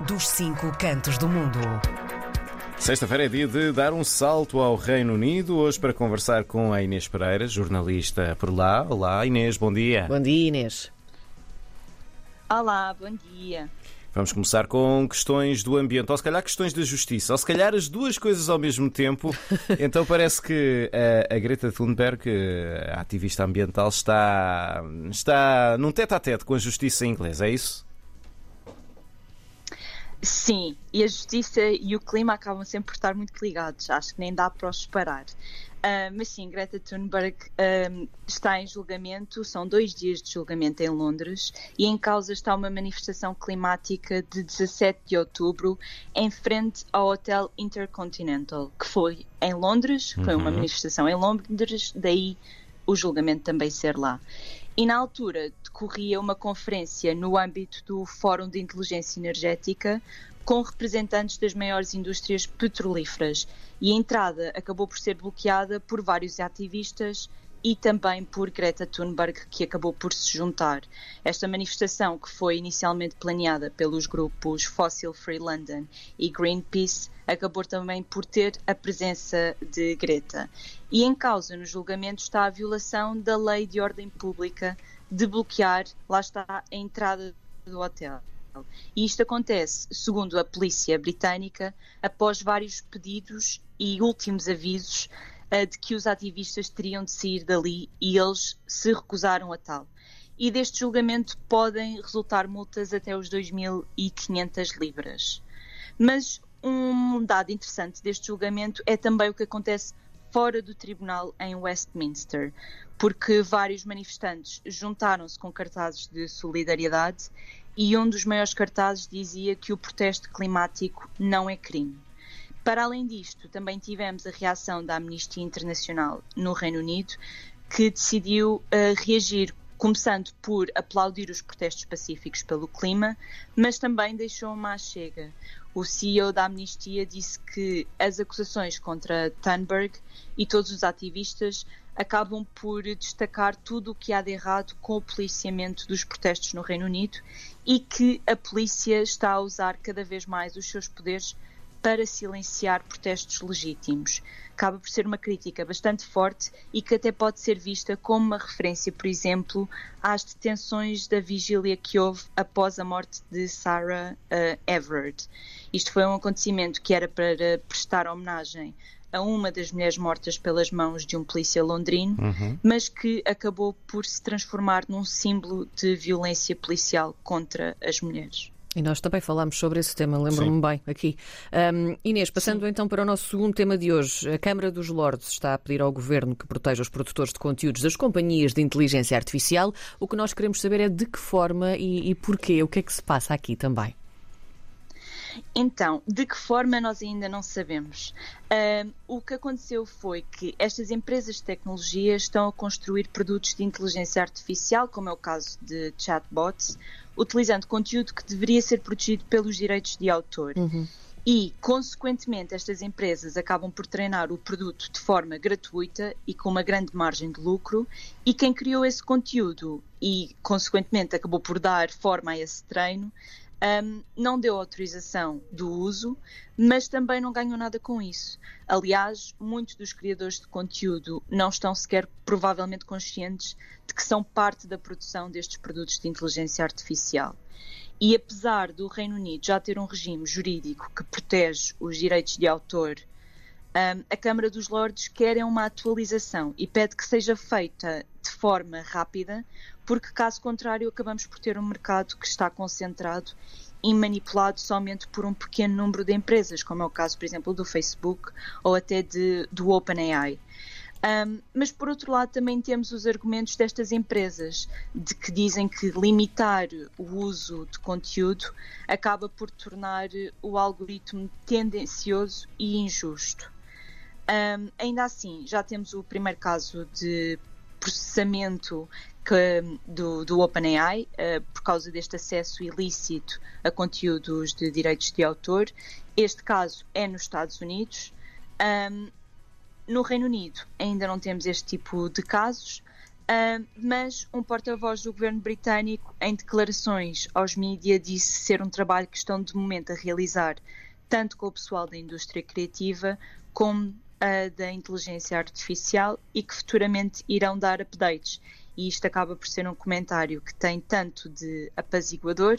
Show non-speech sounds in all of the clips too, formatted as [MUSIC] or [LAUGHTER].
dos cinco cantos do mundo. Sexta-feira é dia de dar um salto ao Reino Unido. Hoje para conversar com a Inês Pereira, jornalista por lá. Olá, Inês, bom dia. Bom dia, Inês. Olá, bom dia. Vamos começar com questões do ambiente, ou se calhar questões da justiça, ou se calhar as duas coisas ao mesmo tempo. [LAUGHS] Então parece que a, a Greta Thunberg, a ativista ambiental, está, está num tete a tete com a justiça inglesa, é isso? Sim, e a justiça e o clima acabam sempre por estar muito ligados. Acho que nem dá para os separar. Uh, mas sim, Greta Thunberg uh, está em julgamento, são dois dias de julgamento em Londres e em causa está uma manifestação climática de 17 de outubro em frente ao Hotel Intercontinental, que foi em Londres, foi uma uhum. manifestação em Londres, daí o julgamento também ser lá. E na altura decorria uma conferência no âmbito do Fórum de Inteligência Energética com representantes das maiores indústrias petrolíferas. E a entrada acabou por ser bloqueada por vários ativistas e também por Greta Thunberg, que acabou por se juntar. Esta manifestação, que foi inicialmente planeada pelos grupos Fossil Free London e Greenpeace, acabou também por ter a presença de Greta. E em causa no julgamento está a violação da lei de ordem pública de bloquear, lá está, a entrada do hotel. E isto acontece, segundo a polícia britânica, após vários pedidos e últimos avisos de que os ativistas teriam de sair dali e eles se recusaram a tal. E deste julgamento podem resultar multas até os 2.500 libras. Mas um dado interessante deste julgamento é também o que acontece fora do tribunal em Westminster, porque vários manifestantes juntaram-se com cartazes de solidariedade e um dos maiores cartazes dizia que o protesto climático não é crime. Para além disto, também tivemos a reação da Amnistia Internacional no Reino Unido, que decidiu uh, reagir começando por aplaudir os protestos pacíficos pelo clima, mas também deixou uma chega. O CEO da Amnistia disse que as acusações contra Thunberg e todos os ativistas acabam por destacar tudo o que há de errado com o policiamento dos protestos no Reino Unido e que a polícia está a usar cada vez mais os seus poderes para silenciar protestos legítimos. Acaba por ser uma crítica bastante forte e que até pode ser vista como uma referência, por exemplo, às detenções da vigília que houve após a morte de Sarah uh, Everard. Isto foi um acontecimento que era para prestar homenagem a uma das mulheres mortas pelas mãos de um polícia londrino, uhum. mas que acabou por se transformar num símbolo de violência policial contra as mulheres. E nós também falámos sobre esse tema, lembro-me bem aqui. Um, Inês, passando Sim. então para o nosso segundo tema de hoje, a Câmara dos Lordes está a pedir ao Governo que proteja os produtores de conteúdos das companhias de inteligência artificial. O que nós queremos saber é de que forma e, e porquê, o que é que se passa aqui também. Então, de que forma nós ainda não sabemos. Uh, o que aconteceu foi que estas empresas de tecnologia estão a construir produtos de inteligência artificial, como é o caso de chatbots, utilizando conteúdo que deveria ser protegido pelos direitos de autor. Uhum. E, consequentemente, estas empresas acabam por treinar o produto de forma gratuita e com uma grande margem de lucro, e quem criou esse conteúdo e, consequentemente, acabou por dar forma a esse treino, um, não deu autorização do uso, mas também não ganhou nada com isso. Aliás, muitos dos criadores de conteúdo não estão sequer provavelmente conscientes de que são parte da produção destes produtos de inteligência artificial. E apesar do Reino Unido já ter um regime jurídico que protege os direitos de autor, um, a Câmara dos Lordes quer uma atualização e pede que seja feita de forma rápida, porque caso contrário acabamos por ter um mercado que está concentrado e manipulado somente por um pequeno número de empresas, como é o caso, por exemplo, do Facebook ou até de, do OpenAI. Um, mas por outro lado também temos os argumentos destas empresas de que dizem que limitar o uso de conteúdo acaba por tornar o algoritmo tendencioso e injusto. Um, ainda assim, já temos o primeiro caso de processamento que, do, do OpenAI uh, por causa deste acesso ilícito a conteúdos de direitos de autor. Este caso é nos Estados Unidos. Um, no Reino Unido ainda não temos este tipo de casos, Uh, mas um porta-voz do governo britânico, em declarações aos mídias, disse ser um trabalho que estão de momento a realizar tanto com o pessoal da indústria criativa como a da inteligência artificial e que futuramente irão dar updates. E isto acaba por ser um comentário que tem tanto de apaziguador,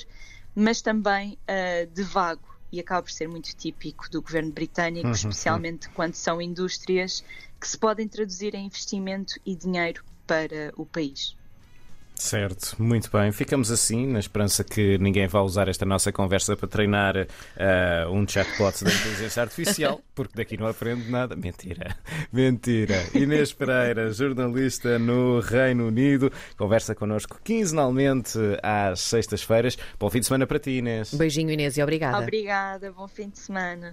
mas também uh, de vago e acaba por ser muito típico do governo britânico, uhum, especialmente uhum. quando são indústrias que se podem traduzir em investimento e dinheiro para o país. Certo, muito bem. Ficamos assim, na esperança que ninguém vá usar esta nossa conversa para treinar uh, um chatbot da inteligência artificial, [LAUGHS] porque daqui não aprende nada. Mentira, [LAUGHS] mentira. Inês Pereira, jornalista no Reino Unido, conversa connosco quinzenalmente às sextas-feiras. Bom fim de semana para ti, Inês. Beijinho, Inês, e obrigada. Obrigada, bom fim de semana.